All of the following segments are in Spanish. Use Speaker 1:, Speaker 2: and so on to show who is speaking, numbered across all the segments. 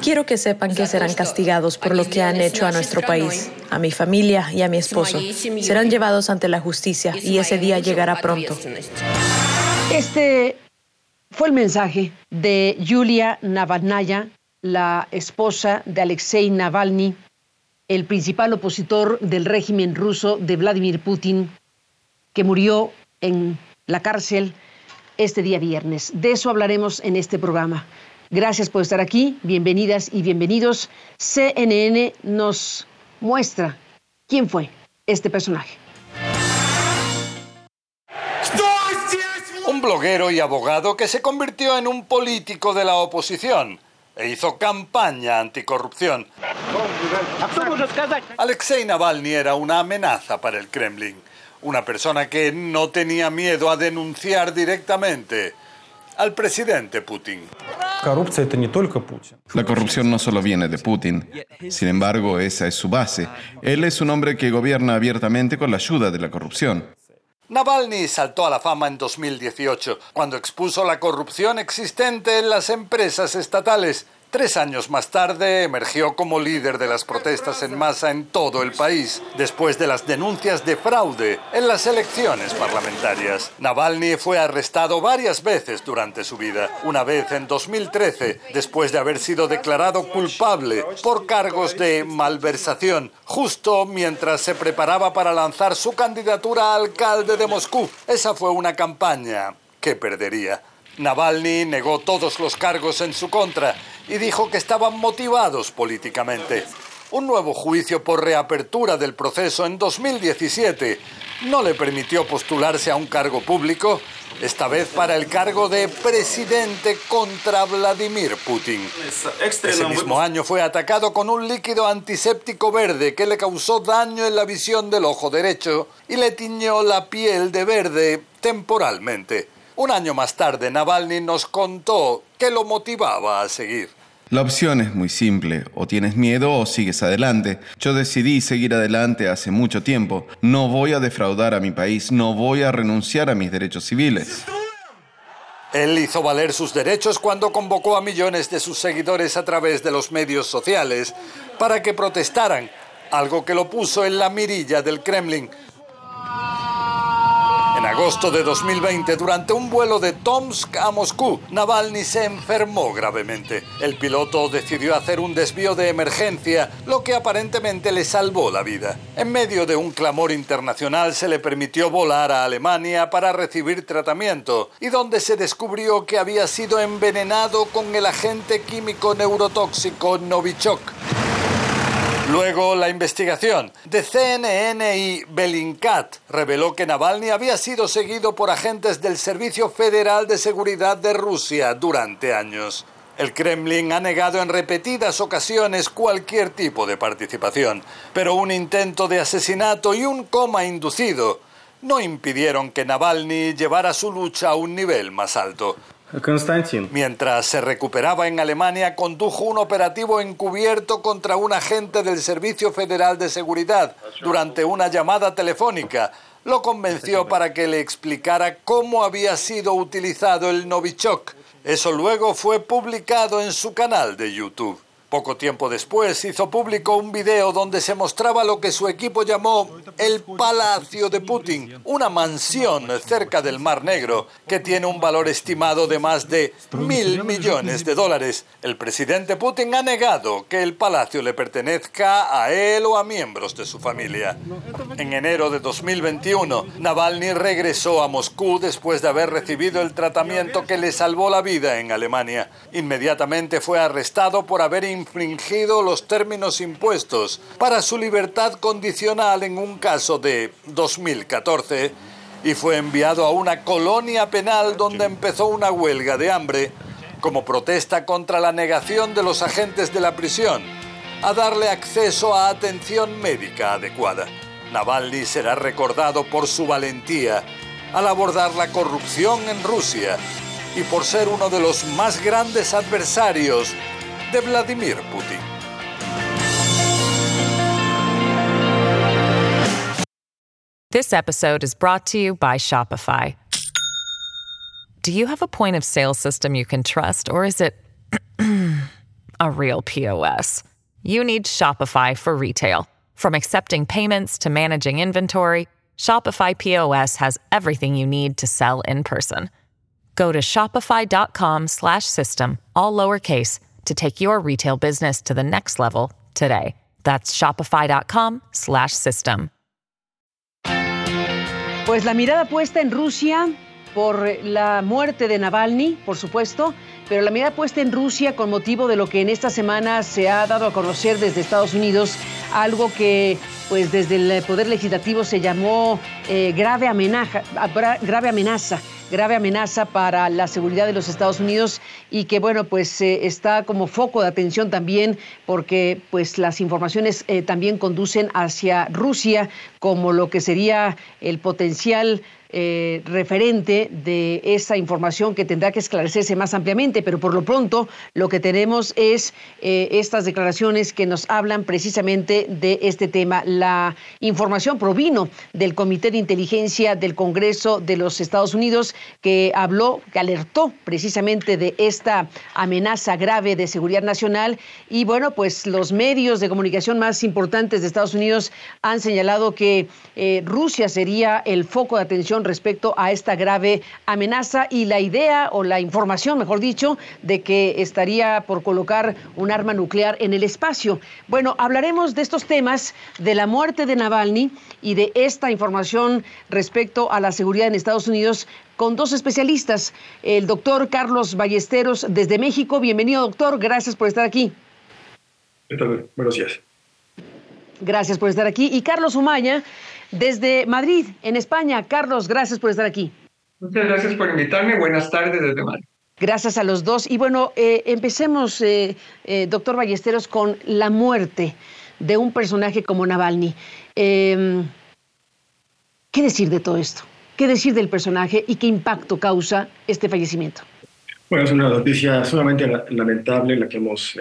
Speaker 1: Quiero que sepan que serán castigados por lo que han hecho a nuestro país, a mi familia y a mi esposo. Serán llevados ante la justicia y ese día llegará pronto.
Speaker 2: Este fue el mensaje de Yulia Navalnaya, la esposa de Alexei Navalny, el principal opositor del régimen ruso de Vladimir Putin, que murió en la cárcel este día viernes. De eso hablaremos en este programa. Gracias por estar aquí, bienvenidas y bienvenidos. CNN nos muestra quién fue este personaje.
Speaker 3: Un bloguero y abogado que se convirtió en un político de la oposición e hizo campaña anticorrupción. Alexei Navalny era una amenaza para el Kremlin, una persona que no tenía miedo a denunciar directamente al presidente Putin.
Speaker 4: La corrupción no solo viene de Putin. Sin embargo, esa es su base. Él es un hombre que gobierna abiertamente con la ayuda de la corrupción.
Speaker 3: Navalny saltó a la fama en 2018, cuando expuso la corrupción existente en las empresas estatales Tres años más tarde emergió como líder de las protestas en masa en todo el país, después de las denuncias de fraude en las elecciones parlamentarias. Navalny fue arrestado varias veces durante su vida, una vez en 2013, después de haber sido declarado culpable por cargos de malversación, justo mientras se preparaba para lanzar su candidatura a alcalde de Moscú. Esa fue una campaña que perdería. Navalny negó todos los cargos en su contra y dijo que estaban motivados políticamente. Un nuevo juicio por reapertura del proceso en 2017 no le permitió postularse a un cargo público, esta vez para el cargo de presidente contra Vladimir Putin. Ese mismo año fue atacado con un líquido antiséptico verde que le causó daño en la visión del ojo derecho y le tiñó la piel de verde temporalmente. Un año más tarde, Navalny nos contó qué lo motivaba a seguir.
Speaker 4: La opción es muy simple, o tienes miedo o sigues adelante. Yo decidí seguir adelante hace mucho tiempo. No voy a defraudar a mi país, no voy a renunciar a mis derechos civiles.
Speaker 3: Él hizo valer sus derechos cuando convocó a millones de sus seguidores a través de los medios sociales para que protestaran, algo que lo puso en la mirilla del Kremlin. Agosto de 2020, durante un vuelo de Tomsk a Moscú, Navalny se enfermó gravemente. El piloto decidió hacer un desvío de emergencia, lo que aparentemente le salvó la vida. En medio de un clamor internacional se le permitió volar a Alemania para recibir tratamiento, y donde se descubrió que había sido envenenado con el agente químico neurotóxico Novichok. Luego, la investigación de CNN y Belincat reveló que Navalny había sido seguido por agentes del Servicio Federal de Seguridad de Rusia durante años. El Kremlin ha negado en repetidas ocasiones cualquier tipo de participación, pero un intento de asesinato y un coma inducido no impidieron que Navalny llevara su lucha a un nivel más alto. Mientras se recuperaba en Alemania, condujo un operativo encubierto contra un agente del Servicio Federal de Seguridad durante una llamada telefónica. Lo convenció para que le explicara cómo había sido utilizado el Novichok. Eso luego fue publicado en su canal de YouTube. Poco tiempo después hizo público un video donde se mostraba lo que su equipo llamó el Palacio de Putin, una mansión cerca del Mar Negro que tiene un valor estimado de más de mil millones de dólares. El presidente Putin ha negado que el palacio le pertenezca a él o a miembros de su familia. En enero de 2021, Navalny regresó a Moscú después de haber recibido el tratamiento que le salvó la vida en Alemania. Inmediatamente fue arrestado por haber infringido los términos impuestos para su libertad condicional en un caso de 2014 y fue enviado a una colonia penal donde empezó una huelga de hambre como protesta contra la negación de los agentes de la prisión a darle acceso a atención médica adecuada. Navalny será recordado por su valentía al abordar la corrupción en Rusia y por ser uno de los más grandes adversarios de Vladimir Putin.
Speaker 5: This episode is brought to you by Shopify. Do you have a point of sale system you can trust, or is it a real POS? You need Shopify for retail. From accepting payments to managing inventory, Shopify POS has everything you need to sell in person. Go to shopify.com/system all lowercase to take your retail business to the next level today. That's shopify.com/system.
Speaker 2: Pues la mirada puesta en Rusia por la muerte de Navalny, por supuesto, pero la mirada puesta en Rusia con motivo de lo que en esta semana se ha dado a conocer desde Estados Unidos, algo que pues desde el Poder Legislativo se llamó eh, grave, amenaza, grave amenaza grave amenaza para la seguridad de los Estados Unidos y que bueno pues eh, está como foco de atención también porque pues las informaciones eh, también conducen hacia Rusia como lo que sería el potencial eh, referente de esa información que tendrá que esclarecerse más ampliamente, pero por lo pronto lo que tenemos es eh, estas declaraciones que nos hablan precisamente de este tema. La información provino del Comité de Inteligencia del Congreso de los Estados Unidos que habló, que alertó precisamente de esta amenaza grave de seguridad nacional y bueno, pues los medios de comunicación más importantes de Estados Unidos han señalado que eh, Rusia sería el foco de atención respecto a esta grave amenaza y la idea o la información, mejor dicho, de que estaría por colocar un arma nuclear en el espacio. Bueno, hablaremos de estos temas, de la muerte de Navalny y de esta información respecto a la seguridad en Estados Unidos con dos especialistas, el doctor Carlos Ballesteros desde México. Bienvenido, doctor. Gracias por estar aquí.
Speaker 6: Buenos días.
Speaker 2: Gracias por estar aquí. Y Carlos Umaya, desde Madrid, en España. Carlos, gracias por estar aquí.
Speaker 6: Muchas gracias por invitarme. Buenas tardes desde Madrid.
Speaker 2: Gracias a los dos. Y bueno, eh, empecemos, eh, eh, doctor Ballesteros, con la muerte de un personaje como Navalny. Em, ¿Qué decir de todo esto? ¿Qué decir del personaje y qué impacto causa este fallecimiento?
Speaker 6: Bueno, es una noticia sumamente lamentable la que hemos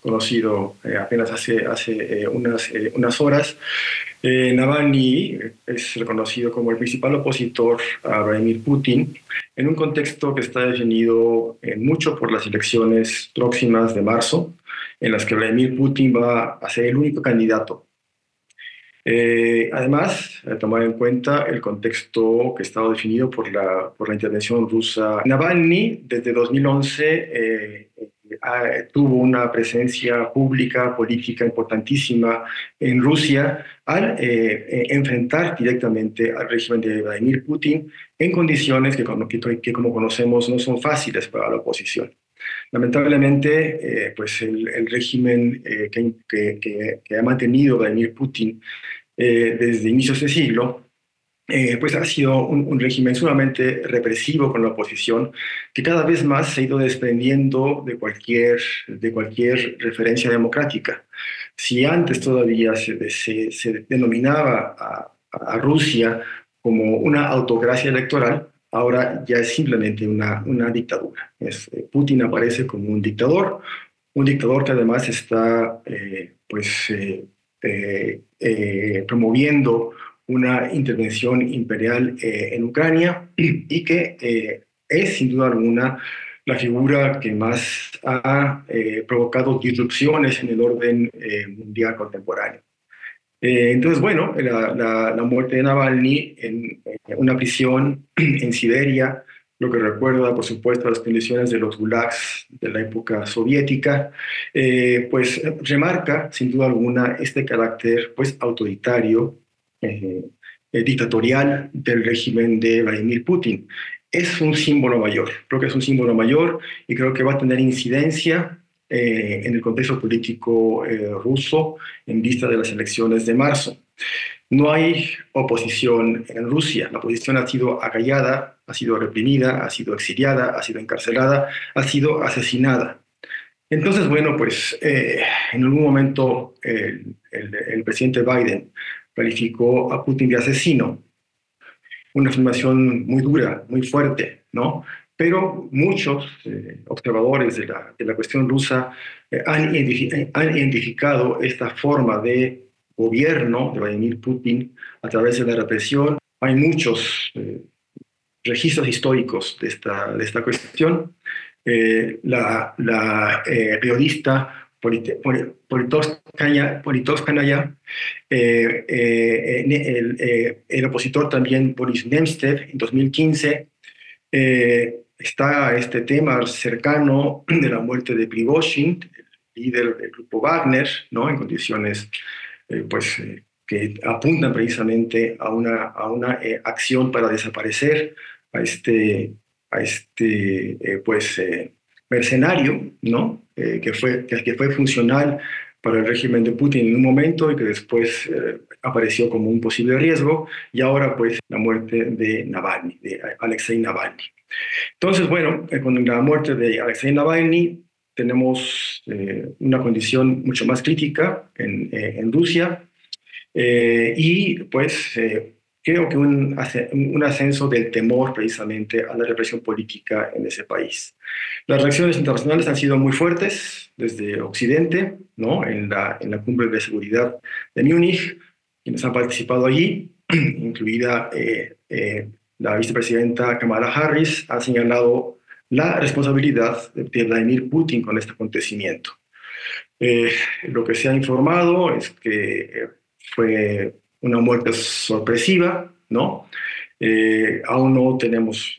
Speaker 6: conocido apenas hace, hace unas, unas horas. Eh, Navalny es reconocido como el principal opositor a Vladimir Putin en un contexto que está definido eh, mucho por las elecciones próximas de marzo, en las que Vladimir Putin va a ser el único candidato. Eh, además, tomar en cuenta el contexto que estaba definido por la, por la intervención rusa. Navalny, desde 2011, tuvo una presencia pública, política importantísima en Rusia al eh, eh, enfrentar directamente al régimen de Vladimir Putin en condiciones que, que, como conocemos no son fáciles para la oposición. Lamentablemente, eh, pues el, régimen que, que, ha mantenido Vladimir Putin desde inicios de siglo eh, pues ha sido un, régimen sumamente represivo con la oposición, que cada vez más se ha ido desprendiendo de cualquier, de cualquier referencia democrática. Si antes todavía se, denominaba a, Rusia como una autocracia electoral, ahora ya es simplemente una, una dictadura. Eh, Putin aparece como un dictador, un dictador que además está eh, pues, promoviendo una intervención imperial eh, en Ucrania y que eh, es sin duda alguna la figura que más ha provocado disrupciones en el orden mundial contemporáneo. entonces, bueno, la, la, muerte de Navalny en, en una prisión en Siberia, lo que recuerda, por supuesto, las condiciones de los gulags de la época soviética, eh, pues remarca, sin duda alguna, este carácter pues, autoritario, eh, eh, dictatorial del régimen de Vladimir Putin. Es un símbolo mayor, creo que es un símbolo mayor y creo que va a tener incidencia en el contexto político ruso en vista de las elecciones de marzo. No hay oposición en Rusia. La oposición ha sido acallada, ha sido reprimida, ha sido exiliada, ha sido encarcelada, ha sido asesinada. Entonces, bueno, pues eh, en algún momento el, presidente Biden calificó a Putin de asesino. Una afirmación muy dura, muy fuerte, ¿no? Pero muchos eh, observadores de la, cuestión rusa eh, han, han identificado esta forma de gobierno de Vladimir Putin a través de la represión. Hay muchos eh, registros históricos de esta, de esta cuestión. Eh, la, la eh, periodista Politkovskaya, el, el, opositor también Boris Nemstev en 2015, está este tema cercano de la muerte de Prigozhin, líder del grupo Wagner, ¿no? en condiciones eh, pues, eh, que apuntan precisamente a una, a una eh, acción para desaparecer a este, a este pues, mercenario, ¿no? que, fue, que, fue funcional para el régimen de Putin en un momento y que después apareció como un posible riesgo, y ahora pues la muerte de Navalny, de Alexei Navalny. Entonces, bueno, con la muerte de Alexei Navalny tenemos eh, una condición mucho más crítica en, eh, Rusia eh, y pues creo que un, un, ascenso del temor precisamente a la represión política en ese país. Las reacciones internacionales han sido muy fuertes desde Occidente, ¿no? en, la, en la cumbre de seguridad de Múnich, quienes han participado allí, incluida la vicepresidenta Kamala Harris, ha señalado la responsabilidad de Vladimir Putin con este acontecimiento. Eh, lo que se ha informado es que eh, fue una muerte sorpresiva, ¿no? Eh, aún no tenemos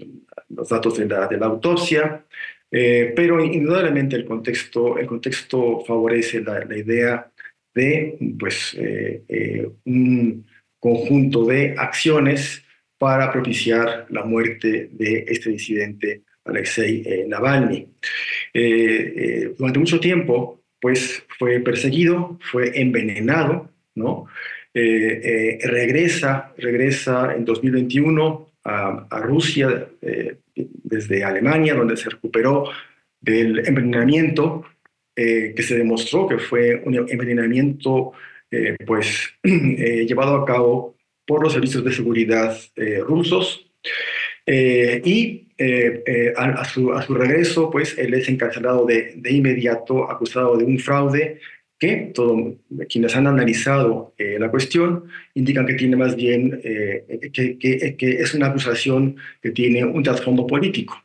Speaker 6: los datos de la, autopsia, pero indudablemente el contexto, el contexto favorece la, idea de pues, un conjunto de acciones para propiciar la muerte de este disidente Alexei eh, Navalny. Eh, eh, durante mucho tiempo, pues fue perseguido, fue envenenado, ¿no? Regresa, regresa en 2021 a, a Rusia desde Alemania, donde se recuperó del envenenamiento que se demostró que fue un envenenamiento pues llevado a cabo por los servicios de seguridad rusos. Y eh, eh, a, su, a, su, regreso, pues él es encarcelado de, de inmediato, acusado de un fraude que todo, quienes han analizado eh, la cuestión indican que tiene más bien, que, que, que, es una acusación que tiene un trasfondo político.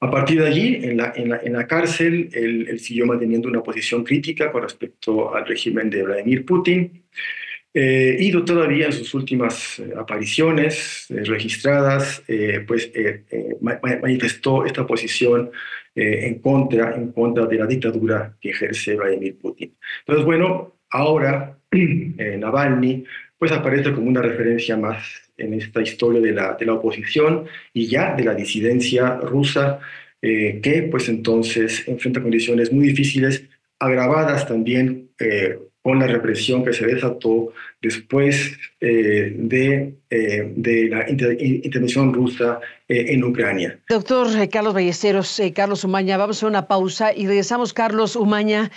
Speaker 6: A partir de allí, en la, en la, en la cárcel, él, él, siguió manteniendo una posición crítica con respecto al régimen de Vladimir Putin. Eh, y todavía en sus últimas eh, apariciones eh, registradas, pues manifestó esta posición en, contra, en contra de la dictadura que ejerce Vladimir Putin. Entonces, bueno, ahora Navalny pues aparece como una referencia más en esta historia de la, de la oposición y ya de la disidencia rusa, que pues entonces enfrenta condiciones muy difíciles, agravadas también con la represión que se desató después eh, de, eh, de, la intervención rusa eh, en Ucrania.
Speaker 2: Doctor Carlos Ballesteros, Carlos Umaña, vamos a una pausa y regresamos, Carlos Umaña,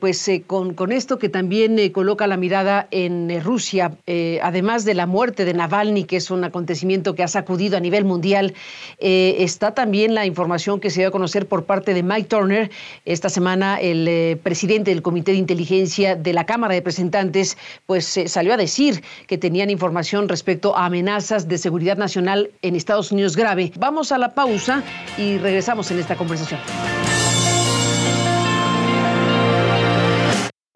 Speaker 2: pues con, con, esto que también coloca la mirada en Rusia, además de la muerte de Navalny, que es un acontecimiento que ha sacudido a nivel mundial, está también la información que se dio a conocer por parte de Mike Turner esta semana, el presidente del Comité de Inteligencia de la Cámara de Representantes, pues salió a decir que tenían información respecto a amenazas de seguridad nacional en Estados Unidos grave. Vamos a la pausa y regresamos en esta conversación.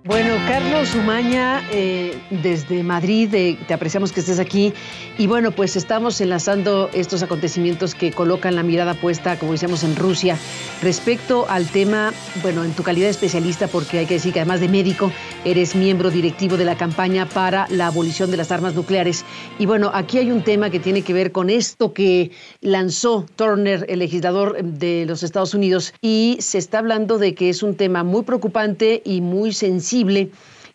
Speaker 2: Bueno, Carlos Umaña, eh, desde Madrid, eh, te apreciamos que estés aquí. Y bueno, pues estamos enlazando estos acontecimientos que colocan la mirada puesta, como decíamos, en Rusia. Respecto al tema, bueno, en tu calidad de especialista, porque hay que decir que además de médico, eres miembro directivo de la campaña para la abolición de las armas nucleares. Y bueno, aquí hay un tema que tiene que ver con esto que lanzó Turner, el legislador de los Estados Unidos, y se está hablando de que es un tema muy preocupante y muy sensible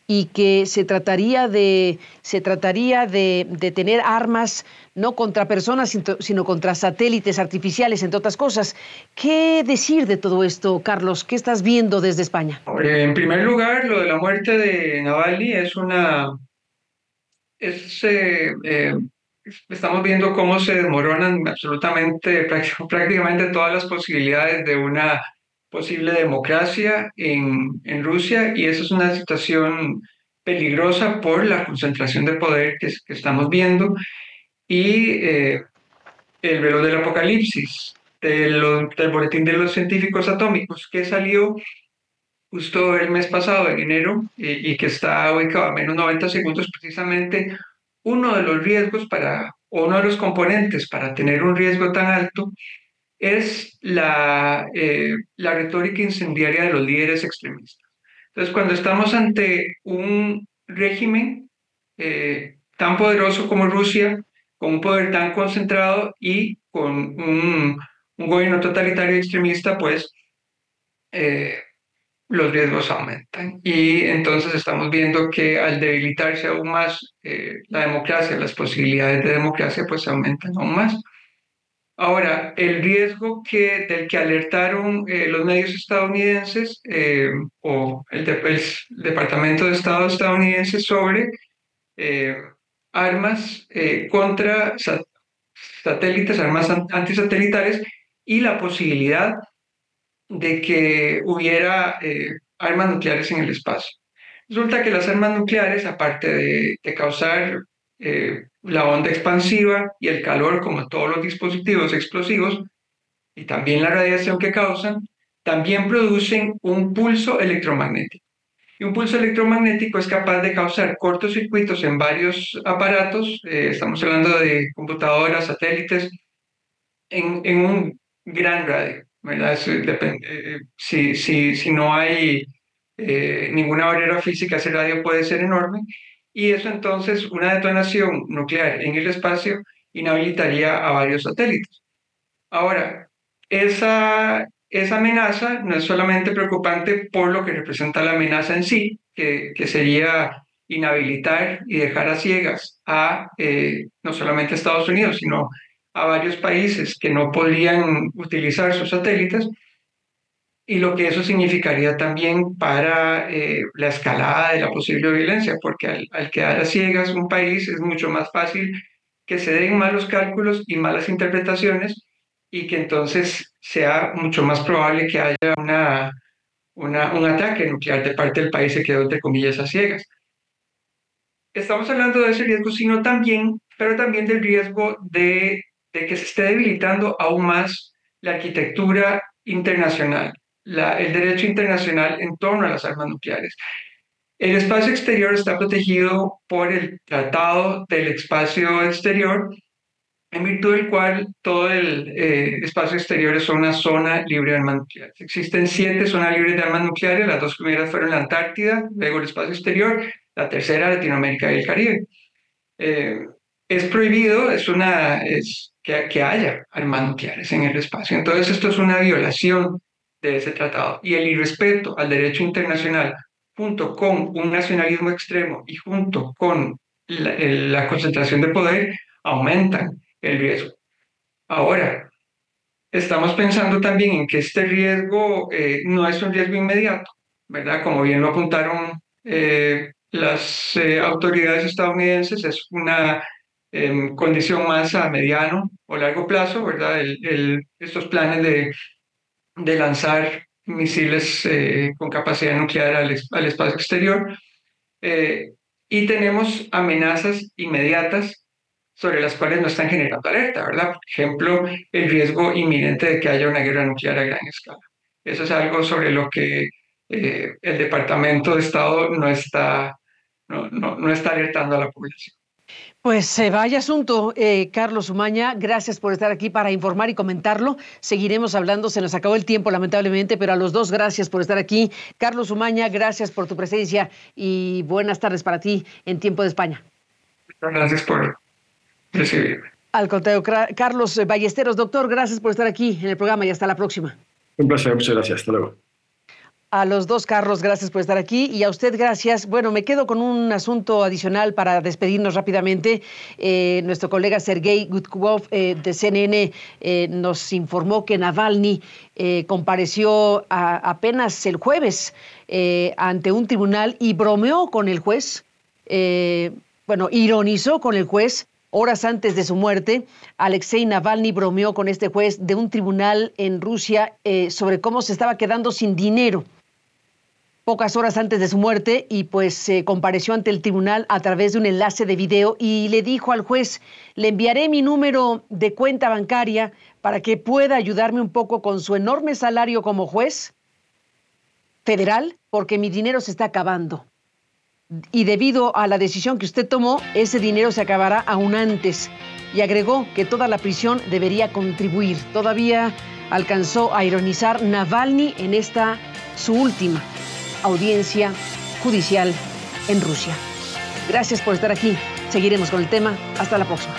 Speaker 2: y que se trataría de, se trataría de, tener armas no contra personas, sino contra satélites artificiales, entre otras cosas. ¿Qué decir de todo esto, Carlos? ¿Qué estás viendo desde España?
Speaker 7: En primer lugar, lo de la muerte de Navalny es una... Es, eh, eh, estamos viendo cómo se desmoronan absolutamente, prácticamente todas las posibilidades de una posible democracia en, en, Rusia y esa es una situación peligrosa por la concentración de poder que, que estamos viendo y eh, el velo del apocalipsis del boletín de los científicos atómicos que salió justo el mes pasado, en enero, y, y que está ubicado a menos 90 segundos, precisamente uno de los riesgos para, uno de los componentes para tener un riesgo tan alto es la, eh, la retórica incendiaria de los líderes extremistas. Entonces, cuando estamos ante un régimen eh, tan poderoso como Rusia, con un poder tan concentrado y con un, un gobierno totalitario extremista, pues eh, los riesgos aumentan. Y entonces estamos viendo que al debilitarse aún más la democracia, las posibilidades de democracia, pues aumentan aún más. Ahora, el riesgo que, del que alertaron eh, los medios estadounidenses eh, o el, Departamento de Estado estadounidense sobre eh, armas contra satélites, armas antisatelitales y la posibilidad de que hubiera armas nucleares en el espacio. Resulta que las armas nucleares, aparte de, de causar la onda expansiva y el calor, como todos los dispositivos explosivos, y también la radiación que causan, también producen un pulso electromagnético. Y un pulso electromagnético es capaz de causar cortocircuitos en varios aparatos, eh, estamos hablando de computadoras, satélites, en, en un gran radio. ¿verdad? depende, eh, si, si, si no hay eh, ninguna barrera física, ese radio puede ser enorme y eso entonces, una detonación nuclear en el espacio inhabilitaría a varios satélites. Ahora, esa, esa amenaza no es solamente preocupante por lo que representa la amenaza en sí, que, que sería inhabilitar y dejar a ciegas a eh, no solamente Estados Unidos, sino a varios países que no podrían utilizar sus satélites, y lo que eso significaría también para eh, la escalada de la posible violencia, porque al, quedar a ciegas un país es mucho más fácil que se den malos cálculos y malas interpretaciones y que entonces sea mucho más probable que haya una, una, un ataque nuclear de parte del país que quedó entre comillas a ciegas. Estamos hablando de ese riesgo, sino también, pero también del riesgo de, de que se esté debilitando aún más la arquitectura internacional el derecho internacional en torno a las armas nucleares. El espacio exterior está protegido por el Tratado del Espacio Exterior, en virtud del cual todo el eh, espacio exterior es una zona libre de armas nucleares. Existen siete zonas libres de armas nucleares, las dos primeras fueron la Antártida, luego el espacio exterior, la tercera Latinoamérica y el Caribe. Eh, es prohibido es una, es que, que haya armas nucleares en el espacio. Entonces esto es una violación de ese tratado. Y el irrespeto al derecho internacional, junto con un nacionalismo extremo y junto con la, concentración de poder, aumentan el riesgo. Ahora, estamos pensando también en que este riesgo eh, no es un riesgo inmediato, ¿verdad? Como bien lo apuntaron eh, las eh, autoridades estadounidenses, es una em, condición más a mediano o largo plazo, ¿verdad? el, estos planes de de lanzar misiles eh, con capacidad nuclear al, espacio exterior. Eh, y tenemos amenazas inmediatas sobre las cuales no están generando alerta, ¿verdad? Por ejemplo, el riesgo inminente de que haya una guerra nuclear a gran escala. Eso es algo sobre lo que eh, el Departamento de Estado no está, no, no, está alertando a la población.
Speaker 2: Pues eh, vaya asunto, eh, Carlos Umaña. Gracias por estar aquí para informar y comentarlo. Seguiremos hablando. Se nos acabó el tiempo, lamentablemente, pero a los dos, gracias por estar aquí. Carlos Umaña, gracias por tu presencia y buenas tardes para ti en Tiempo de España.
Speaker 7: Gracias por recibirme.
Speaker 2: Al contrario, Carlos Ballesteros, doctor, gracias por estar aquí en el programa y hasta la próxima.
Speaker 6: Un placer, muchas gracias. Hasta luego.
Speaker 2: A los dos, Carlos, gracias por estar aquí. Y a usted, gracias. Bueno, me quedo con un asunto adicional para despedirnos rápidamente. Eh, nuestro colega Sergei Gutkov eh, de CNN eh, nos informó que Navalny compareció apenas el jueves ante un tribunal y bromeó con el juez. bueno, ironizó con el juez Horas antes de su muerte, Alexei Navalny bromeó con este juez de un tribunal en Rusia sobre cómo se estaba quedando sin dinero pocas horas antes de su muerte y pues se compareció ante el tribunal a través de un enlace de video y le dijo al juez, le enviaré mi número de cuenta bancaria para que pueda ayudarme un poco con su enorme salario como juez federal porque mi dinero se está acabando. Y debido a la decisión que usted tomó, ese dinero se acabará aún antes. Y agregó que toda la prisión debería contribuir. Todavía alcanzó a ironizar Navalny en esta su última audiencia judicial en Rusia. Gracias por estar aquí. Seguiremos con el tema. Hasta la próxima.